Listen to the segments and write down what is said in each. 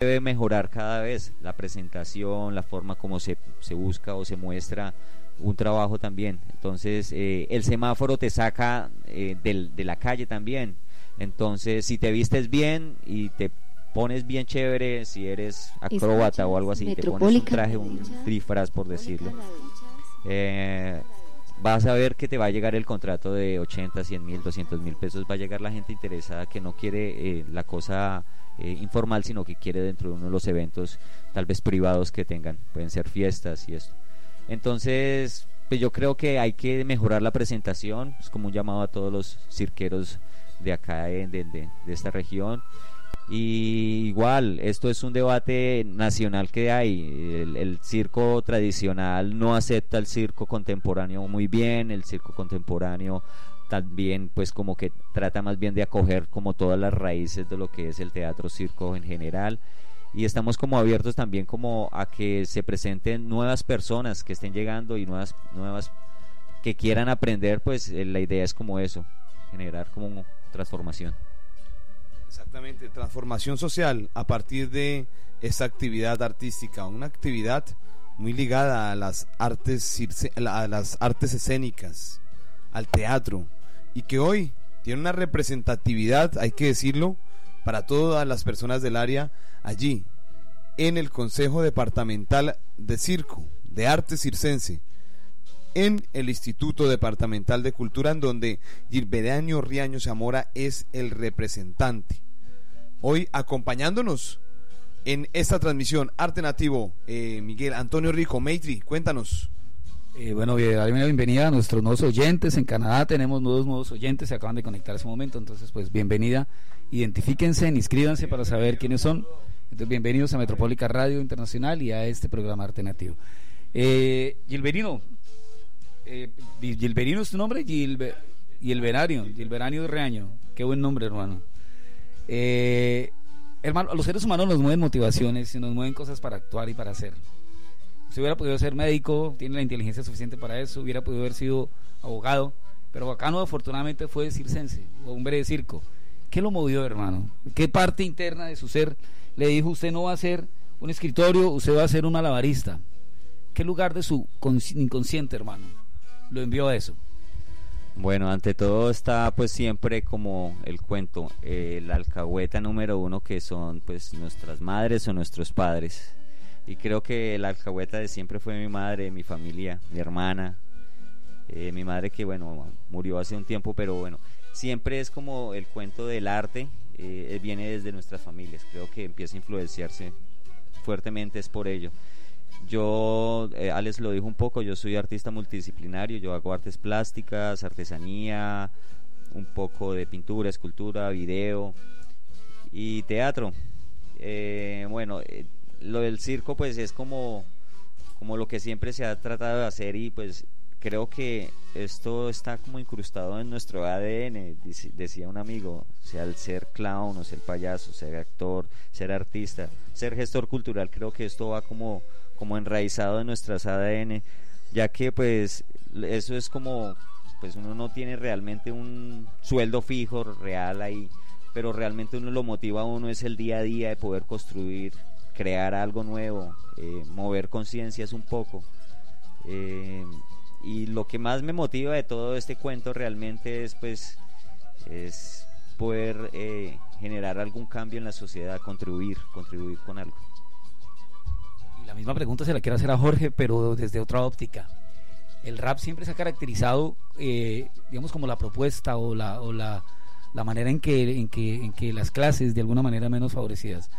debe mejorar cada vez la presentación, la forma como se, se busca o se muestra un trabajo también. Entonces, eh, el semáforo te saca eh, del, de la calle también. Entonces, si te vistes bien y te pones bien chévere, si eres acróbata o algo así, te pones un traje, un disfraz, por decirlo, eh, vas a ver que te va a llegar el contrato de 80, 100 mil, 200 mil pesos. Va a llegar la gente interesada que no quiere la cosa informal, sino que quiere dentro de uno de los eventos, tal vez privados que tengan. Pueden ser fiestas y esto. Entonces, pues yo creo que hay que mejorar la presentación, es como un llamado a todos los cirqueros de acá, de, esta región. Igual, esto es un debate nacional que hay. El, circo tradicional no acepta el circo contemporáneo muy bien, el circo contemporáneo también pues como que trata más bien de acoger como todas las raíces de lo que es el teatro circo en general. Y estamos como abiertos también como a que se presenten nuevas personas que estén llegando y nuevas nuevas que quieran aprender pues eh, la idea es como eso generar como transformación. Exactamente transformación social a partir de esa actividad artística una actividad muy ligada a las artes a las artes escénicas al teatro y que hoy tiene una representatividad hay que decirlo para todas las personas del área allí, en el Consejo Departamental de Circo, de Arte Circense, en el Instituto Departamental de Cultura, en donde Gilberto Riaño Zamora es el representante. Hoy acompañándonos en esta transmisión Arte Nativo, eh, Miguel Antonio Rico, Maitri, cuéntanos. Eh, bueno, bienvenida a nuestros nuevos oyentes. En Canadá tenemos nuevos nuevos oyentes, se acaban de conectar a ese momento, entonces pues bienvenida. Identifíquense, inscríbanse para saber quiénes son. Entonces, bienvenidos a Metropólica Radio Internacional y a este programa alternativo. Eh, Gilberino, eh, Gilberino es tu nombre, Gilber, Gilberario, Gilberario de Reaño. Qué buen nombre, hermano. Eh, hermano, los seres humanos nos mueven motivaciones y nos mueven cosas para actuar y para hacer. Si hubiera podido ser médico, tiene la inteligencia suficiente para eso, hubiera podido haber sido abogado, pero acá no, afortunadamente fue circense, hombre de circo. ¿Qué lo movió, hermano? ¿Qué parte interna de su ser le dijo, usted no va a ser un escritorio, usted va a ser un malabarista? ¿Qué lugar de su inconsciente, hermano, lo envió a eso? Bueno, ante todo está pues siempre como el cuento, eh, la alcahueta número uno que son pues nuestras madres o nuestros padres y creo que la alcahueta de siempre fue mi madre, mi familia, mi hermana, eh, mi madre que bueno, murió hace un tiempo, pero bueno, siempre es como el cuento del arte, eh, viene desde nuestras familias, creo que empieza a influenciarse fuertemente es por ello. Yo, eh, Alex lo dijo un poco, yo soy artista multidisciplinario, yo hago artes plásticas, artesanía, un poco de pintura, escultura, video y teatro. bueno, lo del circo pues es como, como lo que siempre se ha tratado de hacer y pues creo que esto está como incrustado en nuestro ADN, decía un amigo, sea el ser clown o ser payaso, ser actor, ser artista, ser gestor cultural, creo que esto va como, como enraizado en nuestras ADN, ya que pues eso es como, pues uno no tiene realmente un sueldo fijo real ahí, pero realmente uno lo motiva a uno es el día a día de poder construir crear algo nuevo, eh, mover conciencias un poco. Eh, y lo que más me motiva de todo este cuento realmente es pues es poder eh, generar algún cambio en la sociedad, contribuir, contribuir con algo. Y la misma pregunta se la quiero hacer a Jorge, pero desde otra óptica. El rap siempre se ha caracterizado, digamos, como la propuesta o la, o la, la manera en que, en, que, en que las clases, de alguna manera menos favorecidas,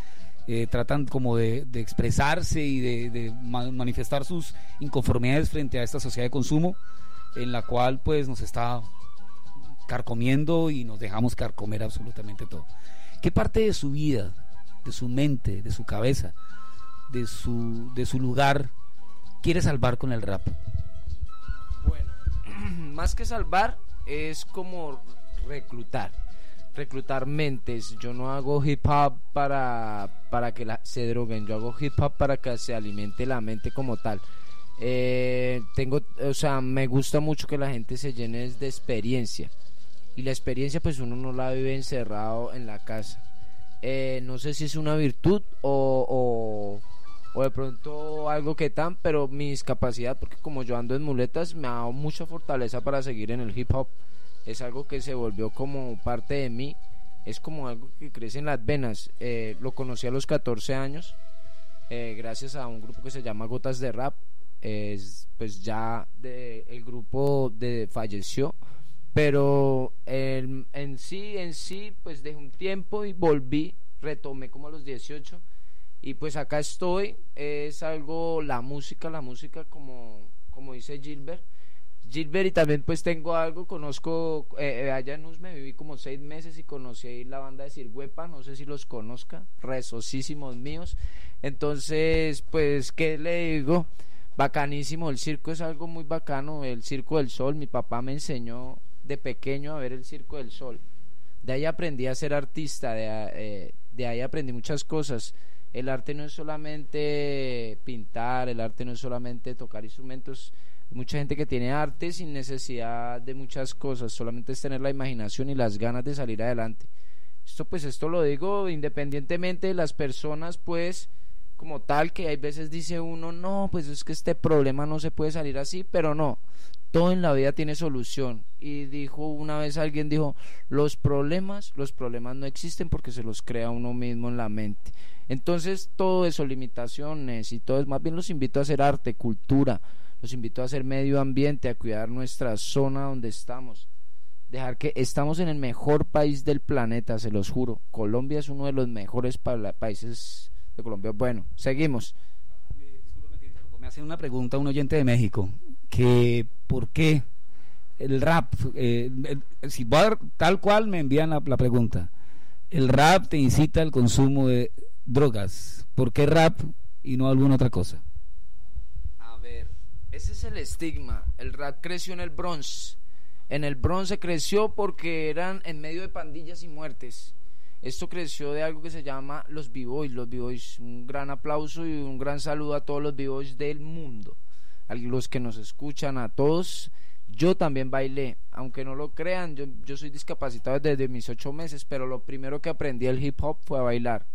eh, tratan como de, expresarse y de, manifestar sus inconformidades frente a esta sociedad de consumo en la cual pues nos está carcomiendo y nos dejamos carcomer absolutamente todo. ¿Qué parte de su vida, de su mente, de su cabeza, de su, de su lugar quiere salvar con el rap? Bueno, más que salvar es como reclutar reclutar mentes. Yo no hago hip hop para, para que la, se droguen, yo hago hip hop para que se alimente la mente como tal. Eh, tengo, o sea, me gusta mucho que la gente se llene de experiencia. Y la experiencia pues uno no la vive encerrado en la casa. Eh, no sé si es una virtud o, o, o de pronto algo que tan, pero mi discapacidad, porque como yo ando en muletas, me ha dado mucha fortaleza para seguir en el hip hop. Es algo que se volvió como parte de mí, es como algo que crece en las venas. Eh, lo conocí a los 14 años, eh, gracias a un grupo que se llama Gotas de Rap. Es, pues ya el grupo de, falleció, pero en, en sí, en sí, pues dejé un tiempo y volví, retomé como a los 18 y pues acá estoy, es algo, la música, la música como, como dice Gilbert. Gilbert y también pues tengo algo, conozco, eh, eh, allá en Usme viví como seis meses y conocí la banda de Sirguepa, no sé si los conozca, rezosísimos míos. Entonces, pues, ¿qué le digo? Bacanísimo, el circo es algo muy bacano, el Circo del Sol, mi papá me enseñó de pequeño a ver el Circo del Sol. De ahí aprendí a ser artista, de, eh, de ahí aprendí muchas cosas el arte no es solamente pintar, el arte no es solamente tocar instrumentos. Mucha gente que tiene arte sin necesidad de muchas cosas, solamente es tener la imaginación y las ganas de salir adelante. Esto pues esto lo digo independientemente de las personas pues como tal que hay veces dice uno, no, pues es que este problema no se puede salir así, pero no todo en la vida tiene solución. Y dijo una vez alguien dijo, los problemas, los problemas no existen porque se los crea uno mismo en la mente. Entonces todo eso, limitaciones y todo más bien los invito a hacer arte, cultura, los invito a hacer medio ambiente, a cuidar nuestra zona donde estamos. Dejar que estamos en el mejor país del planeta, se los juro. Colombia es uno de los mejores países de Colombia. Bueno, seguimos. Me hace una pregunta un oyente de México que por qué el rap, eh, si tal cual me envían la, pregunta, el rap te incita al consumo de drogas, ¿por qué rap y no alguna otra cosa? Ese es el estigma, el rap creció en el Bronx, en el Bronx se creció porque eran en medio de pandillas y muertes. Esto creció de algo que se llama los B-Boys. Los B-Boys, un gran aplauso y un gran saludo a todos los B-Boys del mundo a los que nos escuchan, a todos. Yo también bailé, aunque no lo crean, yo, yo soy discapacitado desde mis ocho meses, pero lo primero que aprendí el hip hop fue a bailar.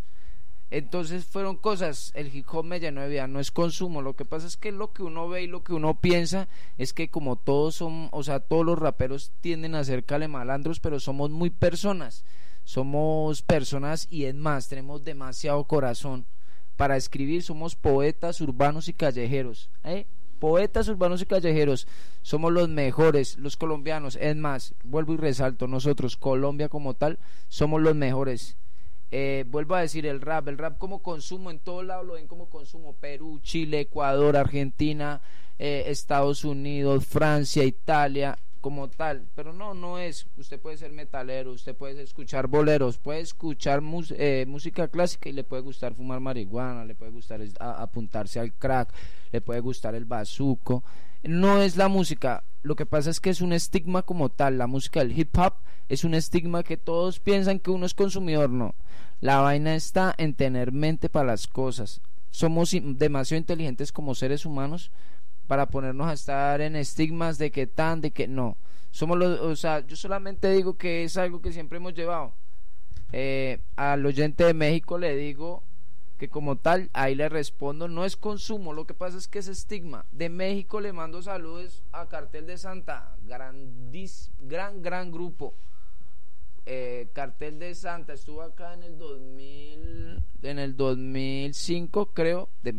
Entonces fueron cosas, el hip hop me llenó de vida, no es consumo, lo que pasa es que lo que uno ve y lo que uno piensa es que como todos son, o sea, todos los raperos tienden a ser calemalandros, pero somos muy personas, somos personas y es más, tenemos demasiado corazón para escribir, somos poetas urbanos y callejeros, ¿eh? poetas urbanos y callejeros, somos los mejores, los colombianos. Es más, vuelvo y resalto, nosotros, Colombia como tal, somos los mejores. Eh, vuelvo a decir el rap, el rap como consumo, en todo lado lo ven como consumo, Perú, Chile, Ecuador, Argentina, eh, Estados Unidos, Francia, Italia, como tal, pero no, no es, usted puede ser metalero, usted puede escuchar boleros, puede escuchar eh, música clásica y le puede gustar fumar marihuana, le puede gustar apuntarse al crack, le puede gustar el bazuco, no es la música, lo que pasa es que es un estigma como tal, la música del hip hop es un estigma que todos piensan que uno es consumidor, no, la vaina está en tener mente para las cosas, somos demasiado inteligentes como seres humanos para ponernos a estar en estigmas de que tan, de que no. Somos los, o sea, yo solamente digo que es algo que siempre hemos llevado. Eh, al oyente de México le digo que como tal, ahí le respondo, no es consumo, lo que pasa es que es estigma. De México le mando saludos a Cartel de Santa, grandis, gran, gran grupo. Eh, Cartel de Santa estuvo acá en el 2000, en el 2005 creo, de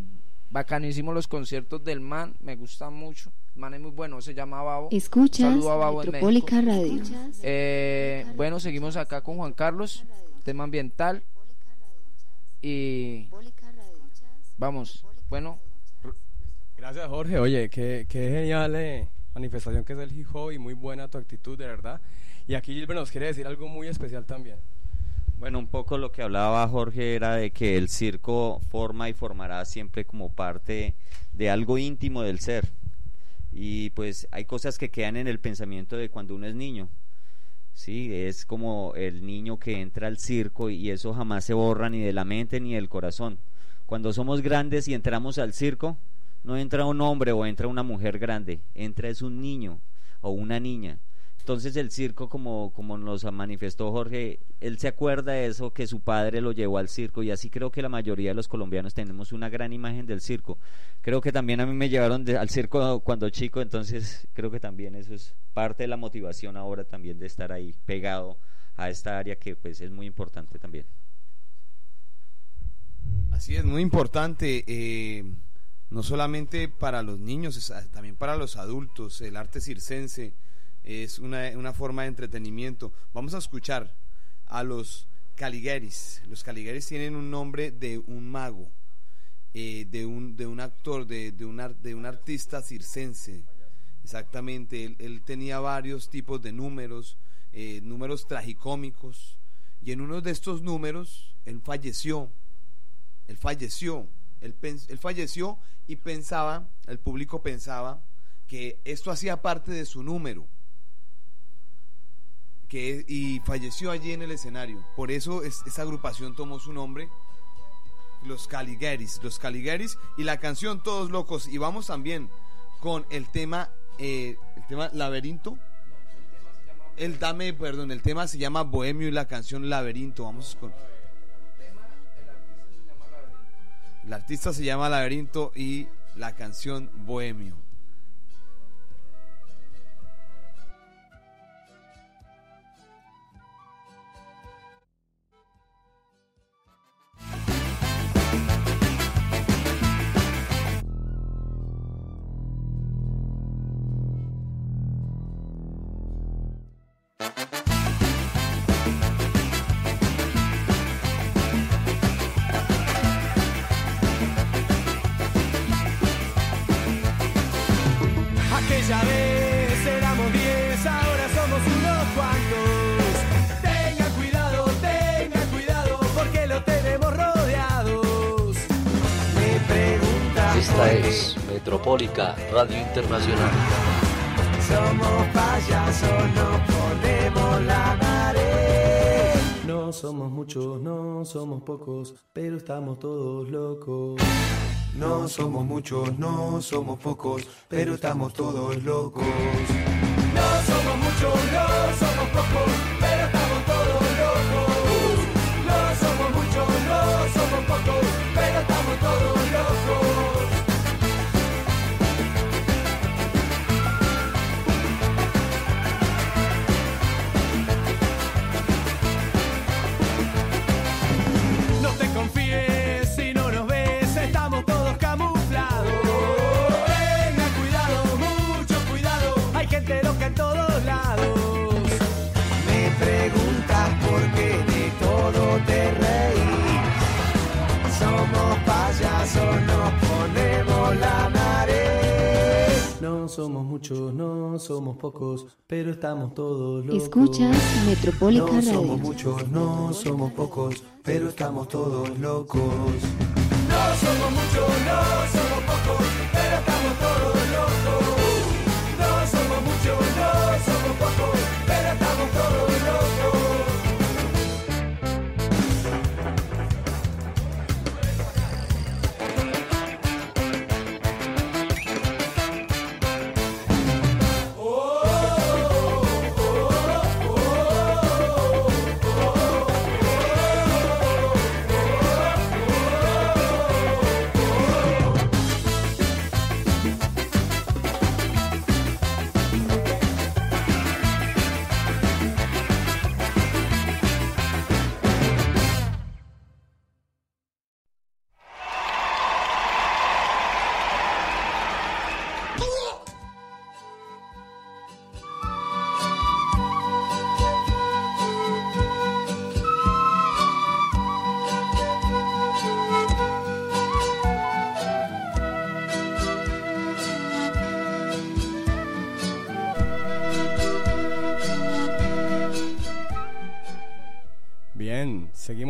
Bacanísimo los conciertos del man, me gustan mucho. El man es muy bueno, se llama Babo. Escuchas Metropólica Radio. Eh, bueno, seguimos acá con Juan Carlos, tema ambiental. Y vamos, bueno. Gracias Jorge, oye, qué, qué genial eh, manifestación que es el hip hop y muy buena tu actitud, de verdad. Y aquí Gilbert nos quiere decir algo muy especial también. Bueno, un poco lo que hablaba Jorge era de que el circo forma y formará siempre como parte de algo íntimo del ser. Y pues hay cosas que quedan en el pensamiento de cuando uno es niño. Sí, es como el niño que entra al circo y eso jamás se borra ni de la mente ni del corazón. Cuando somos grandes y entramos al circo, no entra un hombre o entra una mujer grande, entra es un niño o una niña Entonces el circo, como, como nos manifestó Jorge, él se acuerda de eso, que su padre lo llevó al circo y así creo que la mayoría de los colombianos tenemos una gran imagen del circo. Creo que también a mí me llevaron al circo cuando chico, entonces creo que también eso es parte de la motivación ahora también de estar ahí pegado a esta área que pues es muy importante también. Así es, muy importante. Eh, no solamente para los niños, también para los adultos, el arte circense es una, forma de entretenimiento. Vamos a escuchar a los Caligaris. Los Caligaris tienen un nombre de un mago, eh, de, un, de un actor, de, de, un, de un artista circense. Exactamente, él, tenía varios tipos de números, eh, números tragicómicos, y en uno de estos números él falleció. Él falleció, él, él falleció y pensaba, el público pensaba que esto hacía parte de su número que, y falleció allí en el escenario. Por eso esa agrupación tomó su nombre, los Caligaris, los Caligaris y la canción Todos Locos. Y vamos también con el tema, eh, el tema Laberinto. El dame, perdón, el tema se llama Bohemio y la canción Laberinto. Vamos con. El artista se llama Laberinto y la canción Bohemio. Metropólica Radio Internacional. Somos payasos, no ponemos la marea. No somos muchos, no somos pocos, pero estamos todos locos. No somos muchos, no somos pocos, pero estamos todos locos. No somos muchos, no somos pocos, somos muchos, no somos pocos, pero estamos todos locos. Escuchas Metropólica No somos muchos, no somos pocos, pero estamos todos locos. No somos muchos, no somos pocos,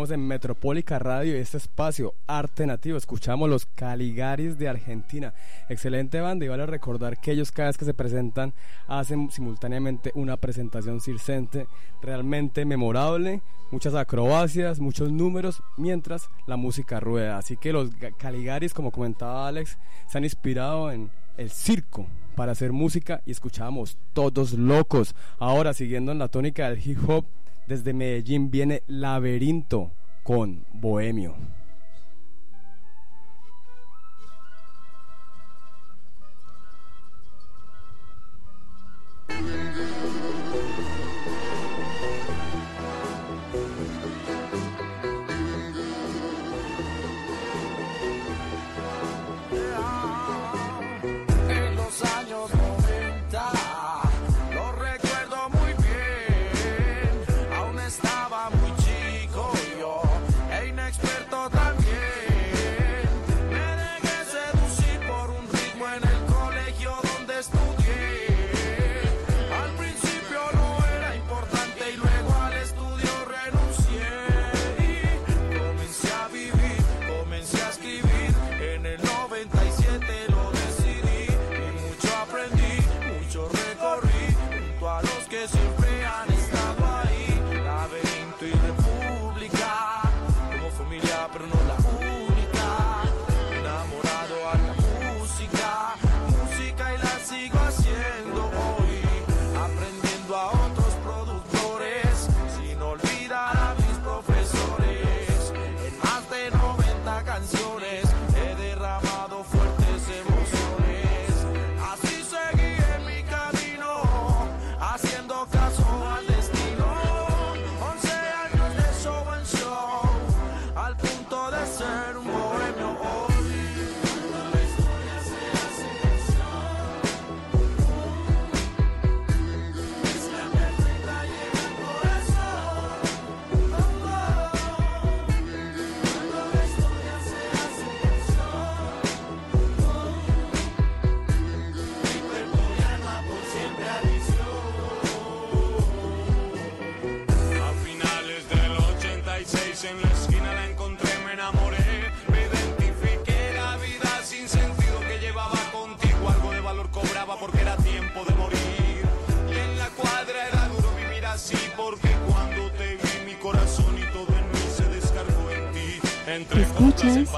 Seguimos en Metropólica Radio y este espacio Arte Nativo. Escuchamos los Caligaris de Argentina. Excelente banda y vale recordar que ellos cada vez que se presentan hacen simultáneamente una presentación circense realmente memorable, muchas acrobacias, muchos números, mientras la música rueda. Así que los Caligaris, como comentaba Alex, se han inspirado en el circo para hacer música y escuchábamos todos locos. Ahora, siguiendo en la tónica del hip hop, desde Medellín viene Laberinto con Bohemio.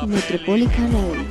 Metropolitan.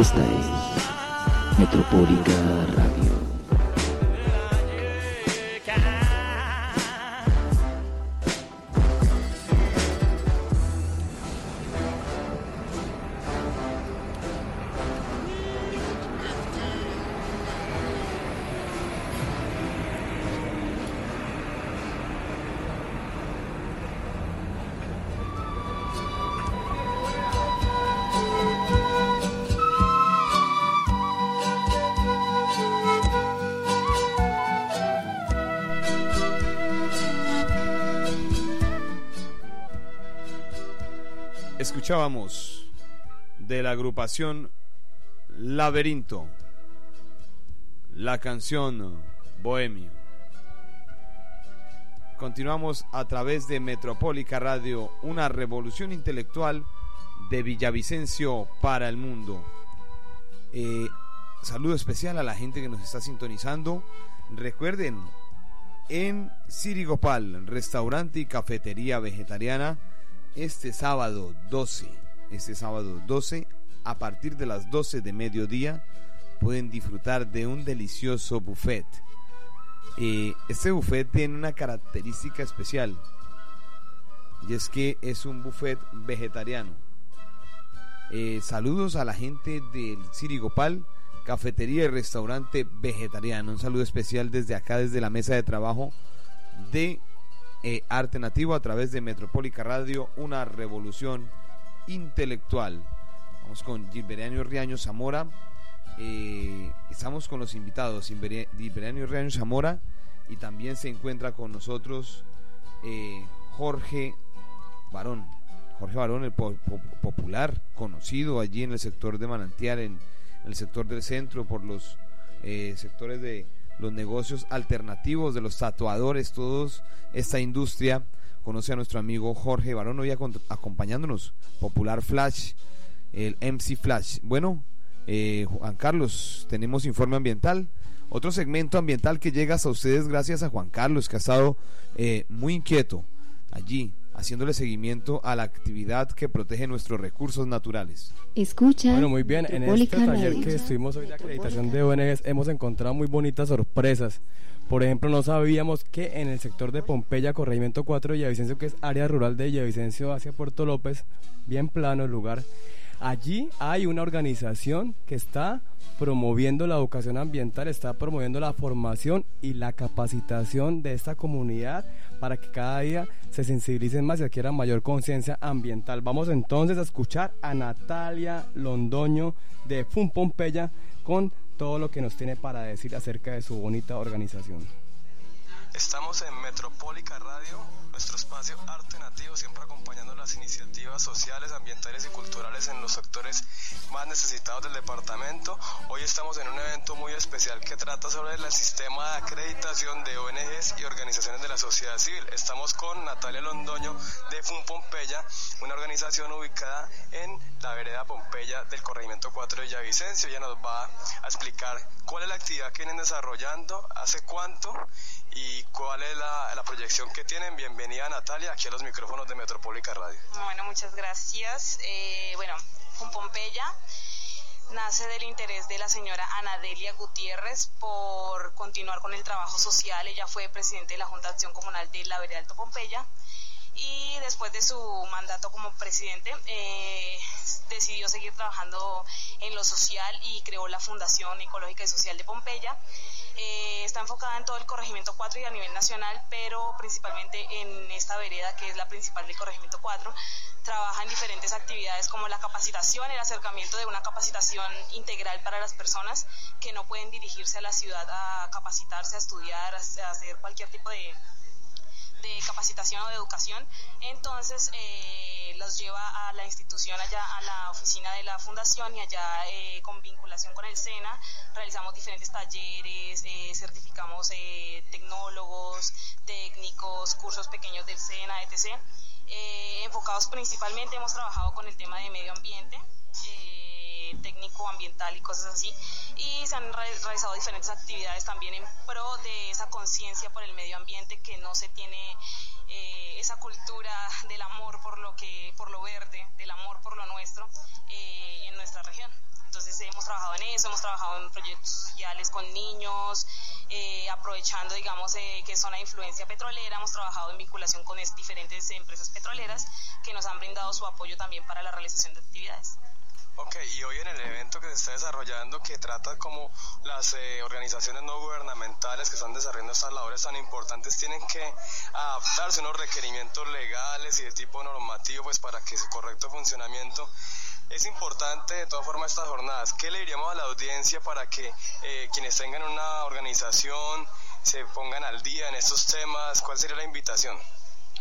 Esta es Metropólica Radio. De la agrupación Laberinto la canción Bohemio. Continuamos a través de Metropólica Radio, una revolución intelectual de Villavicencio para el mundo. Eh, saludo especial a la gente que nos está sintonizando. Recuerden, en Sirigopal, restaurante y cafetería vegetariana, este sábado 12, este sábado 12, a partir de las 12 de mediodía, pueden disfrutar de un delicioso buffet. Eh, este buffet tiene una característica especial y es que es un buffet vegetariano. Eh, saludos a la gente del Sirigopal, cafetería y restaurante vegetariano. Un saludo especial desde acá, desde la mesa de trabajo de eh, Arte Nativo a través de Metropólica Radio, una revolución intelectual. Vamos con Gilberiano Riaño Zamora. Eh, estamos con los invitados, Gilberiano Riaño Zamora, y también se encuentra con nosotros eh, Jorge Barón. Jorge Barón, el po- po- popular, conocido allí en el sector de Manantial, en el sector del centro, por los sectores de los negocios alternativos, de los tatuadores, todos esta industria. Conoce a nuestro amigo Jorge Barón hoy acompañándonos, Popular Flash, el MC Flash. Bueno, eh, Juan Carlos, tenemos informe ambiental. Otro segmento ambiental que llega hasta ustedes gracias a Juan Carlos, que ha estado eh, muy inquieto allí, haciéndole seguimiento a la actividad que protege nuestros recursos naturales. Escucha Bueno, muy bien. En este taller que estuvimos hoy de acreditación de ONGs hemos encontrado muy bonitas sorpresas. Por ejemplo, no sabíamos que en el sector de Pompeya, corregimiento 4 de Villavicencio, que es área rural de Villavicencio hacia Puerto López, bien plano el lugar, allí hay una organización que está promoviendo la educación ambiental, está promoviendo la formación y la capacitación de esta comunidad para que cada día se sensibilicen más y adquieran mayor conciencia ambiental. Vamos entonces a escuchar a Natalia Londoño de FUN Pompeya con todo lo que nos tiene para decir acerca de su bonita organización. Estamos en Metropólica Radio, nuestro espacio arte nativo, siempre acompañando las iniciativas sociales, ambientales y culturales en los sectores más necesitados del departamento. Hoy estamos en un evento muy especial que trata sobre el sistema de acreditación de ONGs y organizaciones de la sociedad civil. Estamos con Natalia Londoño de FUN Pompeya, una organización ubicada en la vereda Pompeya del corregimiento 4 de Villavicencio. Ella nos va a explicar cuál es la actividad que vienen desarrollando, hace cuánto y cuál es la, la proyección que tienen. Bienvenida Natalia aquí a los micrófonos de Metropólica Radio. Bueno, muchas gracias. Eh, bueno, con Pompeya nace del interés de la señora Anadelia Gutiérrez por continuar con el trabajo social. Ella fue presidente de la Junta de Acción Comunal de la Vereda Alto Pompeya y después de su mandato como presidente eh, decidió seguir trabajando en lo social y creó la Fundación Ecológica y Social de Pompeya. Eh, está enfocada en todo el corregimiento 4 y a nivel nacional, pero principalmente en esta vereda que es la principal del corregimiento 4. Trabaja en diferentes actividades como la capacitación, el acercamiento de una capacitación integral para las personas que no pueden dirigirse a la ciudad a capacitarse, a estudiar, a hacer cualquier tipo de, de capacitación o de educación. Entonces eh, los lleva a la institución allá, a la oficina de la fundación y allá eh, con vinculación con el SENA realizamos diferentes talleres, eh, certificamos eh, tecnólogos, técnicos, cursos pequeños del SENA, etc. Eh, enfocados principalmente, hemos trabajado con el tema de medio ambiente. eh, técnico ambiental y cosas así. Y se han re- realizado diferentes actividades también en pro de esa conciencia por el medio ambiente que no se tiene eh, esa cultura del amor por lo que por lo verde del amor por lo nuestro eh, en nuestra región. Entonces hemos trabajado en eso, hemos trabajado en proyectos sociales con niños, eh, aprovechando, digamos, eh, que es zona de influencia petrolera, hemos trabajado en vinculación con es- diferentes empresas petroleras que nos han brindado su apoyo también para la realización de actividades. Ok, y hoy en el evento que se está desarrollando, que trata como las eh, organizaciones no gubernamentales que están desarrollando estas labores tan importantes tienen que adaptarse a unos requerimientos legales y de tipo normativo, pues para que su correcto funcionamiento es importante de todas formas estas jornadas. ¿Qué le diríamos a la audiencia para que eh, quienes tengan una organización se pongan al día en estos temas? ¿Cuál sería la invitación?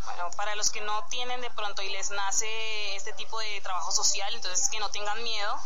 Bueno, para los que no tienen de pronto y les nace este tipo de trabajo social, entonces que no tengan miedo,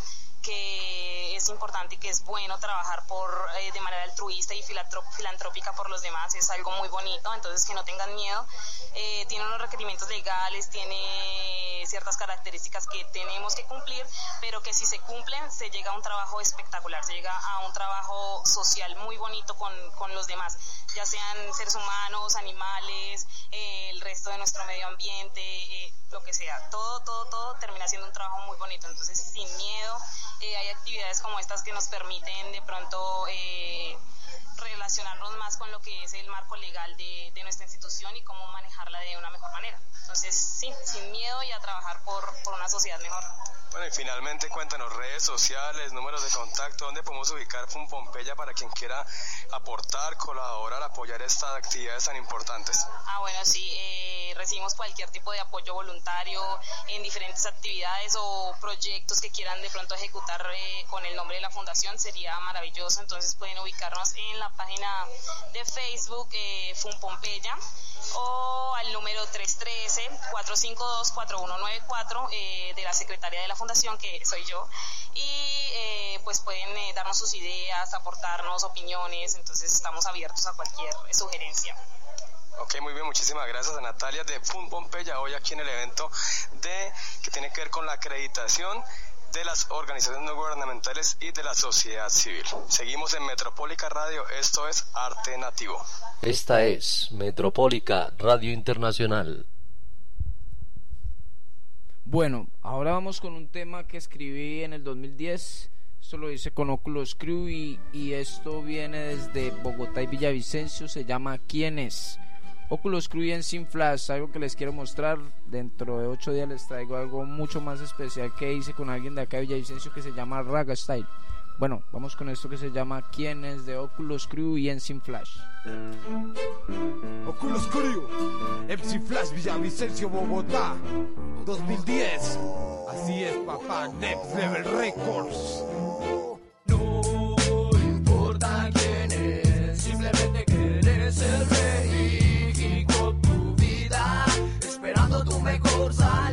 que es importante y que es bueno trabajar por eh, de manera altruista y filantrópica por los demás, es algo muy bonito, entonces que no tengan miedo. Eh, tiene unos requerimientos legales, tiene ciertas características que tenemos que cumplir, pero que si se cumplen se llega a un trabajo espectacular, se llega a un trabajo social muy bonito con, con los demás, ya sean seres humanos, animales, eh, el resto de nuestro medio ambiente, eh, lo que sea, todo, todo, todo termina siendo un trabajo muy bonito, entonces sin miedo, eh, hay actividades como estas que nos permiten de pronto eh, relacionarnos más con lo que es el marco legal de, de nuestra institución y cómo manejarla de una mejor manera. Entonces, sí, sin miedo y a trabajar por, por una sociedad mejor. Bueno, y finalmente cuéntanos redes sociales, números de contacto, dónde podemos ubicar Fun Pompeya para quien quiera aportar, colaborar, apoyar estas actividades tan importantes. Ah, bueno, sí, eh, recibimos cualquier tipo de apoyo voluntario en diferentes actividades o proyectos que quieran de pronto ejecutar eh, con el nombre de la fundación, sería maravilloso. Entonces pueden ubicarnos en la página de Facebook eh, Fun Pompeya o al número 313-452-4194 eh, de la secretaria de la fundación, que soy yo, y eh, pues pueden eh, darnos sus ideas, aportarnos opiniones, entonces estamos abiertos a cualquier sugerencia. Ok, muy bien, muchísimas gracias a Natalia de Fun Pompeya, hoy aquí en el evento de que tiene que ver con la acreditación de las organizaciones no gubernamentales y de la sociedad civil. Seguimos en Metropólica Radio, esto es Arte Nativo. Esta es Metropólica Radio Internacional. Bueno, ahora vamos con un tema que escribí en el 2010. Esto lo hice con Oculus Crew y, y esto viene desde Bogotá y Villavicencio. Se llama ¿Quién es? Oculus Crew en Sin Flash, algo que les quiero mostrar. Dentro de ocho días les traigo algo mucho más especial que hice con alguien de acá de Villavicencio que se llama Raga Style. Bueno, vamos con esto que se llama ¿Quién es? de Oculus Crew y en Sin Flash. Oculus Crew, MC Flash Villavicencio, Bogotá, 2010. Así es, papá, Next Level Records. Tu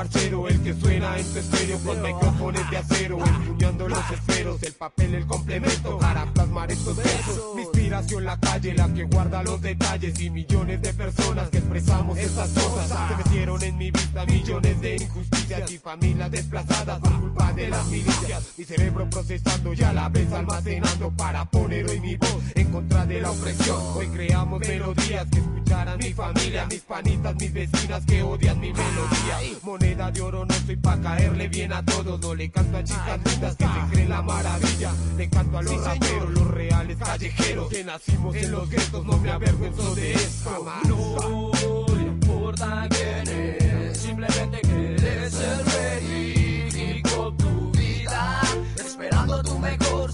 el que suena en tu estéreo con micrófonos de acero, empuñando los esferos, el papel, el complemento para plasmar estos versos. Mi inspiración, la calle, la que guarda los detalles y millones de personas que expresamos estas cosas. Se metieron en mi vista millones de injusticias y familias desplazadas por culpa de las milicias. Mi cerebro procesando y a la vez almacenando para poner hoy mi voz en contra de la opresión. Hoy creamos melodías que escucharán mi familia, mis panitas, mis vecinas que odian mi melodía. De oro no soy pa' caerle bien a todos, no le canto a chicas lindas que se creen la maravilla. Le canto a los raperos, los reales callejeros. Que nacimos en los guetos, no me avergüenzo de esto. No importa quién es, simplemente quieres ser rey y con tu vida, esperando tu mejor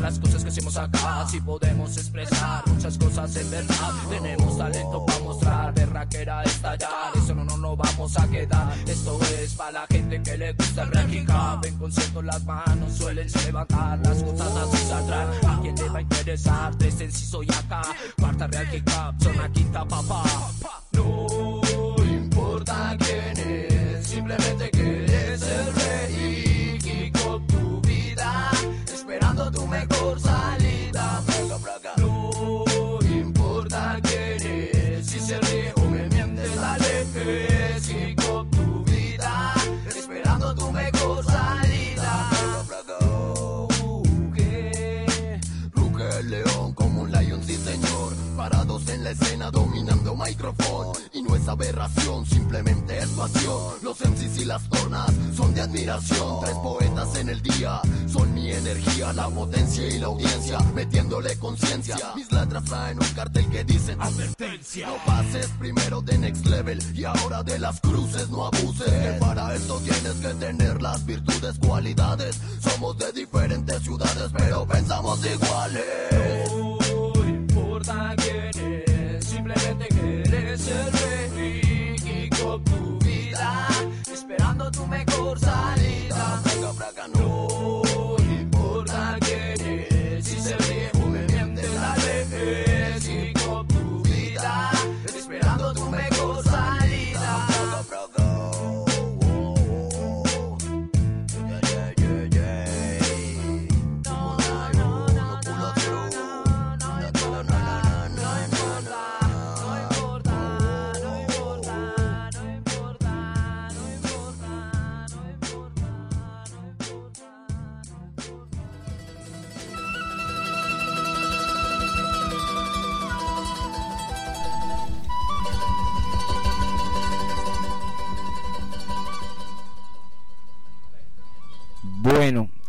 las cosas que hacemos acá? Si podemos expresar muchas cosas en verdad. Tenemos talento para mostrar, berraquera estallar. Eso no nos lo vamos a quedar. Esto es para la gente que le gusta el ranking. En concierto las manos suelen levantar, las cosas así saldrán. ¿A quién le va a interesar? En sí soy acá. Cuarta real kick up, zona quinta papá. No importa quién es, simplemente tu escena dominando micrófono y no es aberración, simplemente es pasión. Los MCs y las tornas son de admiración. Tres poetas en el día son mi energía, la potencia y la audiencia, metiéndole conciencia. Mis letras traen un cartel que dicen advertencia. No pases primero de next level y ahora de las cruces no abuses. Que para esto tienes que tener las virtudes, cualidades. Somos de diferentes ciudades, pero pensamos iguales. Tu mejor salida. No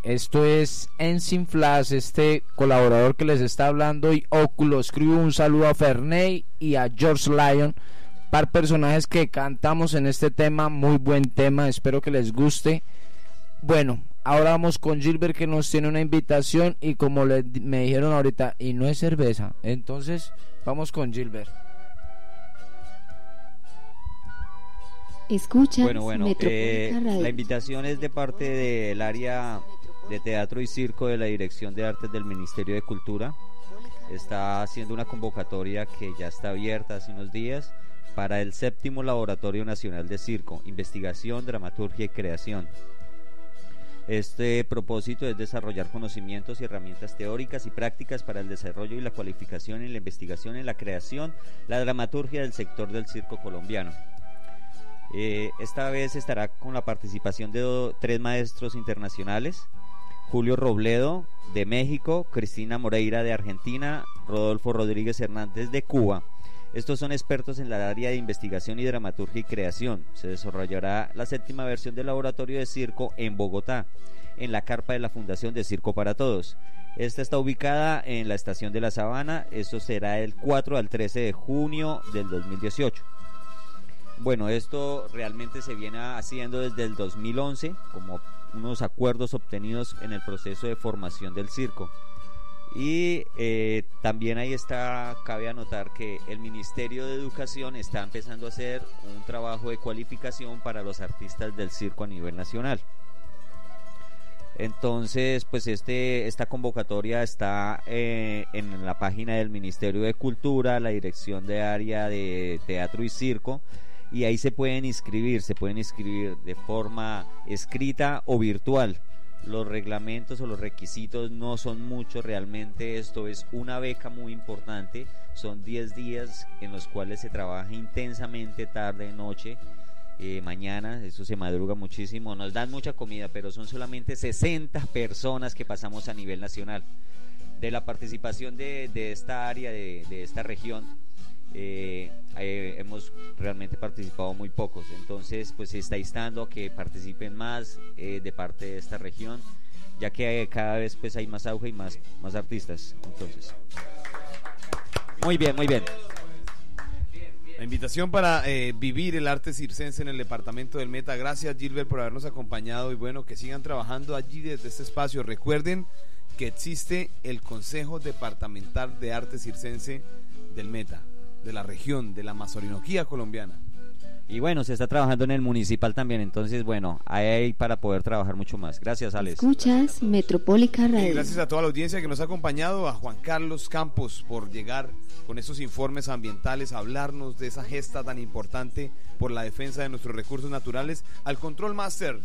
esto es Ensign Flash, este colaborador que les está hablando y Oculus Crew. Un saludo a Ferney y a George Lyon, par personajes que cantamos en este tema. Muy buen tema, espero que les guste. Bueno, ahora vamos con Gilbert que nos tiene una invitación y como le, me dijeron ahorita, y no es cerveza. Entonces, vamos con Gilbert. Escuchas Bueno, bueno, eh, la invitación es de parte del área de teatro y circo de la Dirección de Artes del Ministerio de Cultura. Está haciendo una convocatoria que ya está abierta hace unos días para el séptimo Laboratorio Nacional de Circo, Investigación, Dramaturgia y Creación. Este propósito es desarrollar conocimientos y herramientas teóricas y prácticas para el desarrollo y la cualificación en la investigación en la creación, la dramaturgia del sector del circo colombiano. Eh, esta vez estará con la participación de tres maestros internacionales, Julio Robledo de México, Cristina Moreira de Argentina, Rodolfo Rodríguez Hernández de Cuba. Estos son expertos en la área de investigación y dramaturgia y creación. Se desarrollará la séptima versión del laboratorio de circo en Bogotá, en la carpa de la Fundación de Circo para Todos. Esta está ubicada en la estación de la Sabana. Esto será el 4 al 13 de junio del 2018. Bueno, esto realmente se viene haciendo desde el 2011 como unos acuerdos obtenidos en el proceso de formación del circo. Y eh, también ahí está, cabe anotar que el Ministerio de Educación está empezando a hacer un trabajo de cualificación para los artistas del circo a nivel nacional. Entonces, pues este, esta convocatoria está eh, en la página del Ministerio de Cultura, la Dirección de Área de Teatro y Circo, y ahí se pueden inscribir, se pueden inscribir de forma escrita o virtual. Los reglamentos o los requisitos no son muchos realmente, esto es una beca muy importante, son 10 días en los cuales se trabaja intensamente tarde, noche, eh, mañana, eso se madruga muchísimo, nos dan mucha comida, pero son solamente 60 personas que pasamos a nivel nacional. De la participación de, de esta área, de, de esta región, eh, eh, hemos realmente participado muy pocos, entonces pues se está instando a que participen más eh, de parte de esta región, ya que cada vez pues hay más auge y más, más artistas. Entonces, muy bien, muy bien. La invitación para vivir el arte circense en el departamento del Meta. Gracias Gilbert por habernos acompañado y bueno, que sigan trabajando allí desde este espacio. Recuerden que existe el Consejo Departamental de Arte Circense del Meta, de la región, de la Amazoninoquía colombiana. Y bueno, se está trabajando en el municipal también, entonces bueno, ahí hay para poder trabajar mucho más. Gracias, Alex. Escuchas Metropólica Y Radio. gracias a toda la audiencia que nos ha acompañado, a Juan Carlos Campos por llegar con esos informes ambientales, a hablarnos de esa gesta tan importante por la defensa de nuestros recursos naturales, al Control Master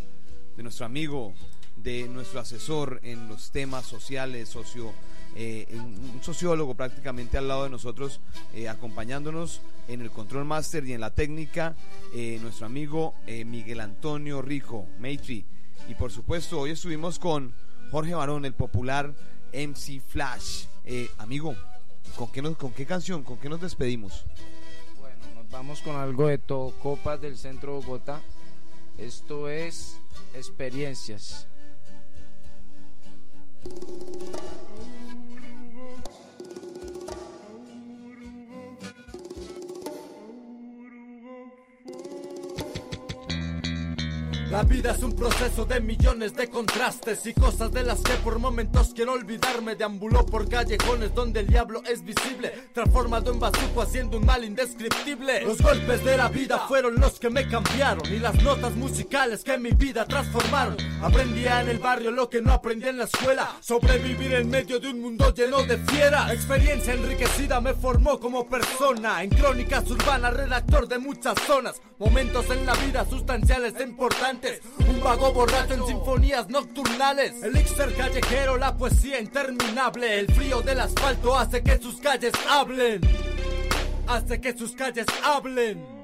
de nuestro amigo, de nuestro asesor en los temas sociales, socio, eh, un sociólogo prácticamente al lado de nosotros, eh, acompañándonos en el Control Master y en la técnica, eh, nuestro amigo Miguel Antonio Rico, Maitri. Y por supuesto, hoy estuvimos con Jorge Barón, el popular MC Flash. Amigo, ¿con qué, ¿con qué canción, con qué nos despedimos? Bueno, nos Vamos con algo de todo. Copas del Centro Bogotá. Esto es experiencias. La vida es un proceso de millones de contrastes y cosas de las que por momentos quiero olvidarme. Deambuló por callejones donde el diablo es visible, transformado en bazuco haciendo un mal indescriptible. Los golpes de la vida fueron los que me cambiaron y las notas musicales que mi vida transformaron. Aprendía en el barrio lo que no aprendí en la escuela, sobrevivir en medio de un mundo lleno de fieras. Experiencia enriquecida me formó como persona, en crónicas urbanas, redactor de muchas zonas, momentos en la vida sustanciales e importantes. Un vago borracho en sinfonías nocturnales. Elixir callejero, la poesía interminable. El frío del asfalto hace que sus calles hablen. Hace que sus calles hablen.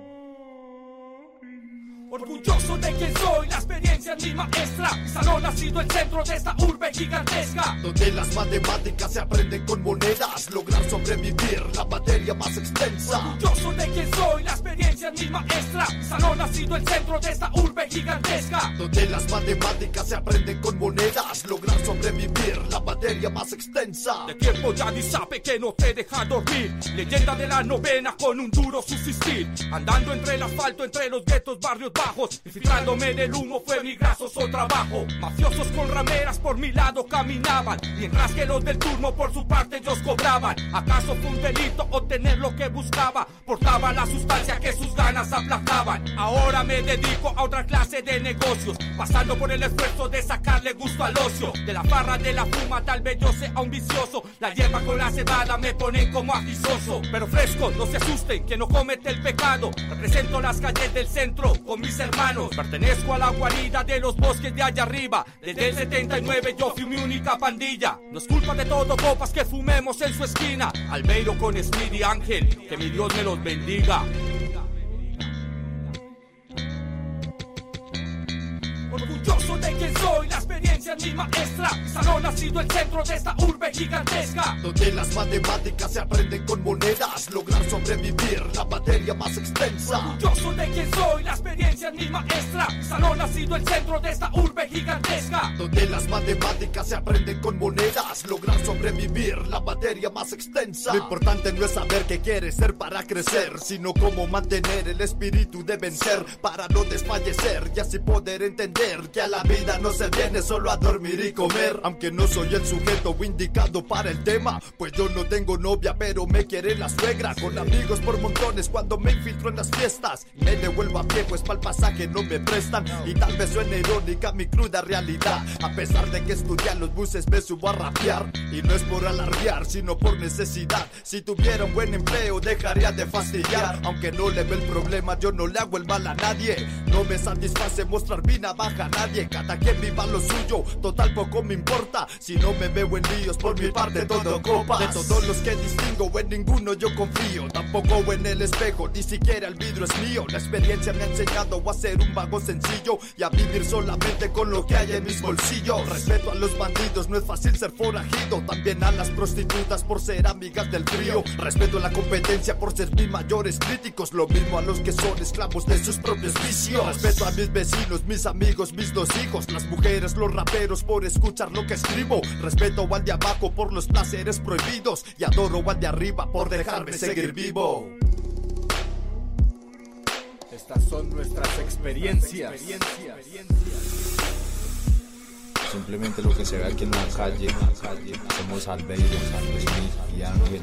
Orgulloso de quien soy, la experiencia es mi maestra. Mi salón ha sido el centro de esta urbe gigantesca. Donde las matemáticas se aprenden con monedas, lograr sobrevivir la materia más extensa. Orgulloso de quien soy, la experiencia es mi maestra. Mi salón ha sido el centro de esta urbe gigantesca. Donde las matemáticas se aprenden con monedas, lograr sobrevivir la materia más extensa. De tiempo ya ni sabe que no te deja dormir. Leyenda de la novena con un duro subsistir. Andando entre el asfalto, entre los guetos, barrios bajos. Infiltrándome en el humo fue mi grasoso trabajo. Mafiosos con rameras por mi lado caminaban. Mientras que los del turno por su parte ellos cobraban. ¿Acaso fue un delito obtener lo que buscaba? Portaba la sustancia que sus ganas aplacaban. Ahora me dedico a otra clase de negocios. Pasando por el esfuerzo de sacarle gusto al ocio. De la farra de la fuma tal vez yo sea un vicioso. La hierba con la cebada me ponen como agisoso. Pero fresco, no se asusten que no comete el pecado. Represento las calles del centro con mis hermanos. Pertenezco a la guarida de los bosques de allá arriba. Desde el 79 yo fui mi única pandilla. No es culpa de todo copas que fumemos en su esquina. Albeiro con Smith y Ángel, que mi Dios me los bendiga. Orgulloso de quien soy, la experiencia es mi maestra. Salón ha sido el centro de esta urbe gigantesca. Donde las matemáticas se aprenden con monedas, lograr sobrevivir la materia más extensa. Orgulloso de quien soy, la experiencia es mi maestra. Salón ha sido el centro de esta urbe gigantesca. Donde las matemáticas se aprenden con monedas, lograr sobrevivir la materia más extensa. Lo importante no es saber qué quieres ser para crecer, sino cómo mantener el espíritu de vencer para no desfallecer y así poder entender que a la vida no se viene solo a dormir y comer. Aunque no soy el sujeto indicado para el tema, pues yo no tengo novia, pero me quiere la suegra. Con amigos por montones cuando me infiltro en las fiestas. Me devuelvo a pie, pues para el pasaje no me prestan. Y tal vez suene irónica mi cruda realidad. A pesar de que estudié los buses, me subo a rapear. Y no es por alardear, sino por necesidad. Si tuviera un buen empleo, dejaría de fastidiar. Aunque no le ve el problema, yo no le hago el mal a nadie. No me satisface mostrar mi navaja a nadie. Cada quien viva lo suyo, total poco me importa. Si no me veo en líos, por mi parte todo copa. De todos los que distingo, en ninguno yo confío. Tampoco en el espejo, ni siquiera el vidrio es mío. La experiencia me ha enseñado a ser un vago sencillo y a vivir solamente con lo que hay en mis bolsillos. Respeto a los bandidos, no es fácil ser forajido. También a las prostitutas por ser amigas del frío. Respeto a la competencia por ser mis mayores críticos. Lo mismo a los que son esclavos de sus propios vicios. Respeto a mis vecinos, mis amigos, mis dos hijos. Las mujeres, los raperos por escuchar lo que escribo. Respeto al de abajo por los placeres prohibidos. Y adoro al de arriba por dejarme seguir vivo. Estas son nuestras experiencias. Simplemente lo que se ve aquí en la calle, en la calle somos Albeiro, Smith y Ángel.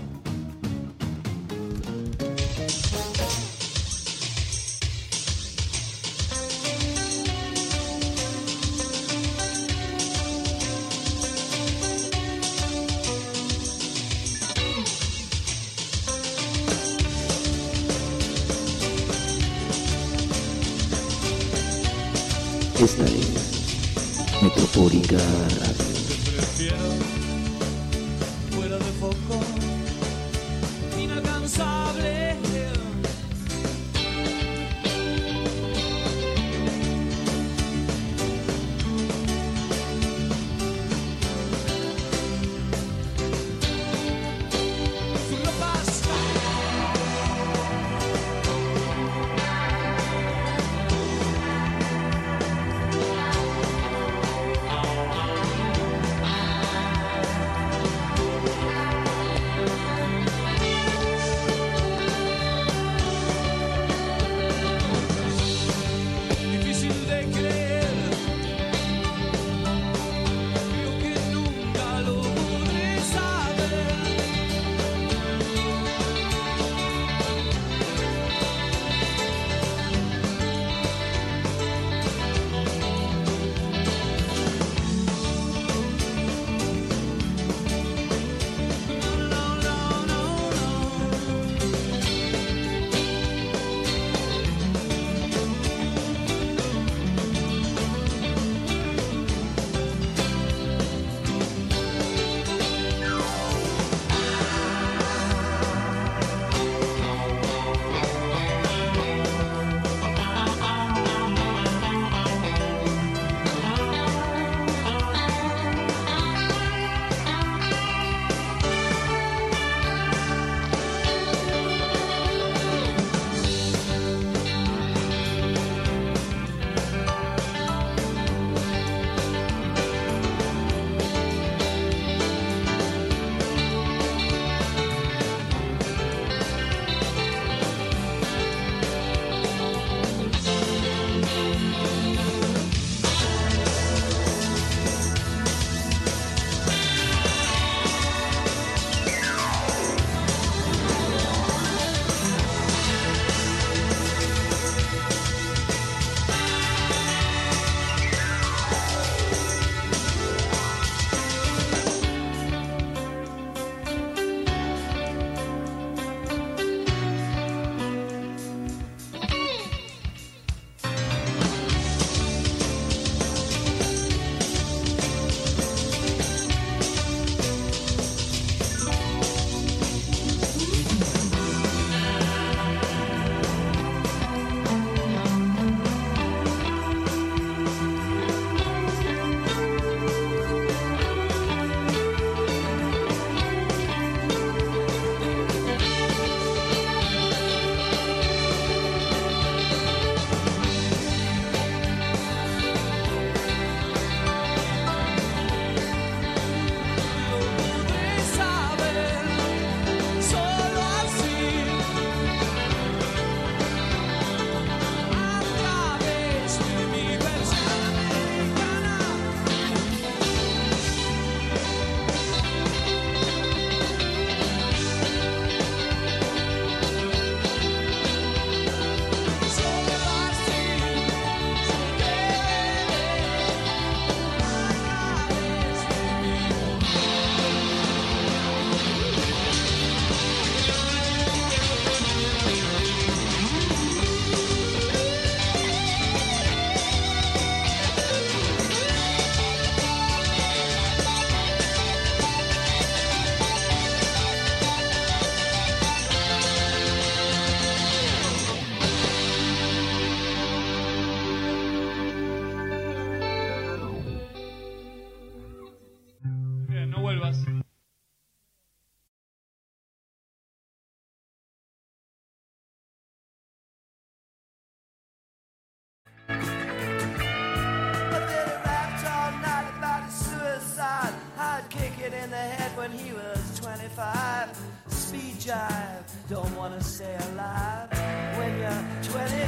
stay alive when you're 25.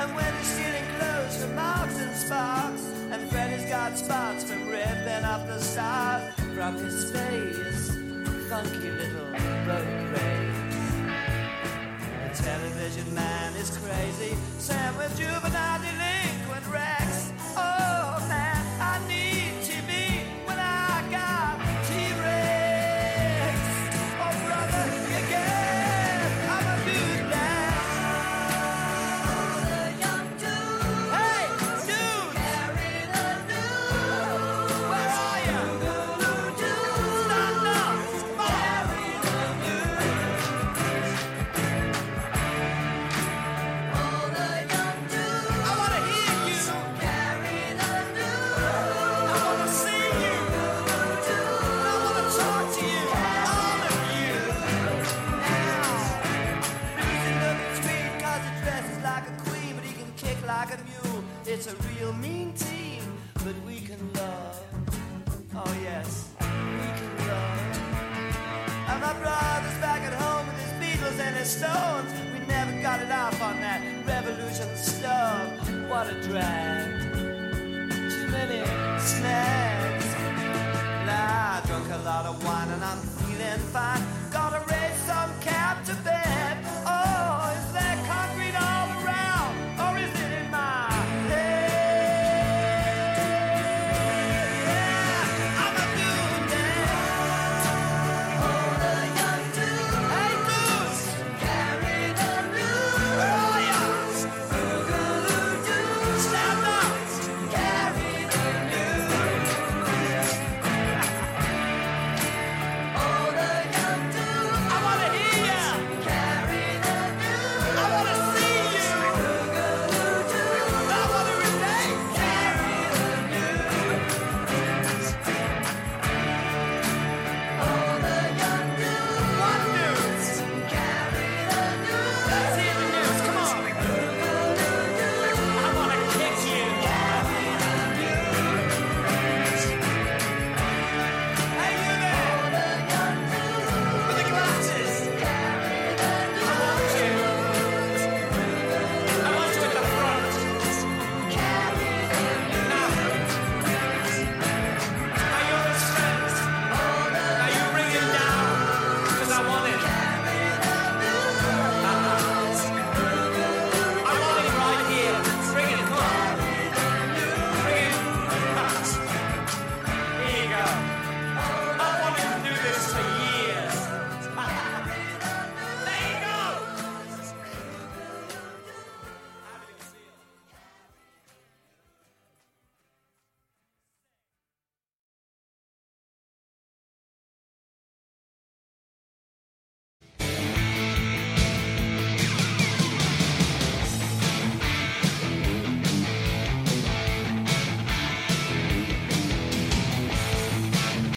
And when you're stealing clothes from Marks and Sparks, and Freddy's got spots from ripping up the stars from his face, funky little road race. The television man is crazy, Sam with juvenile.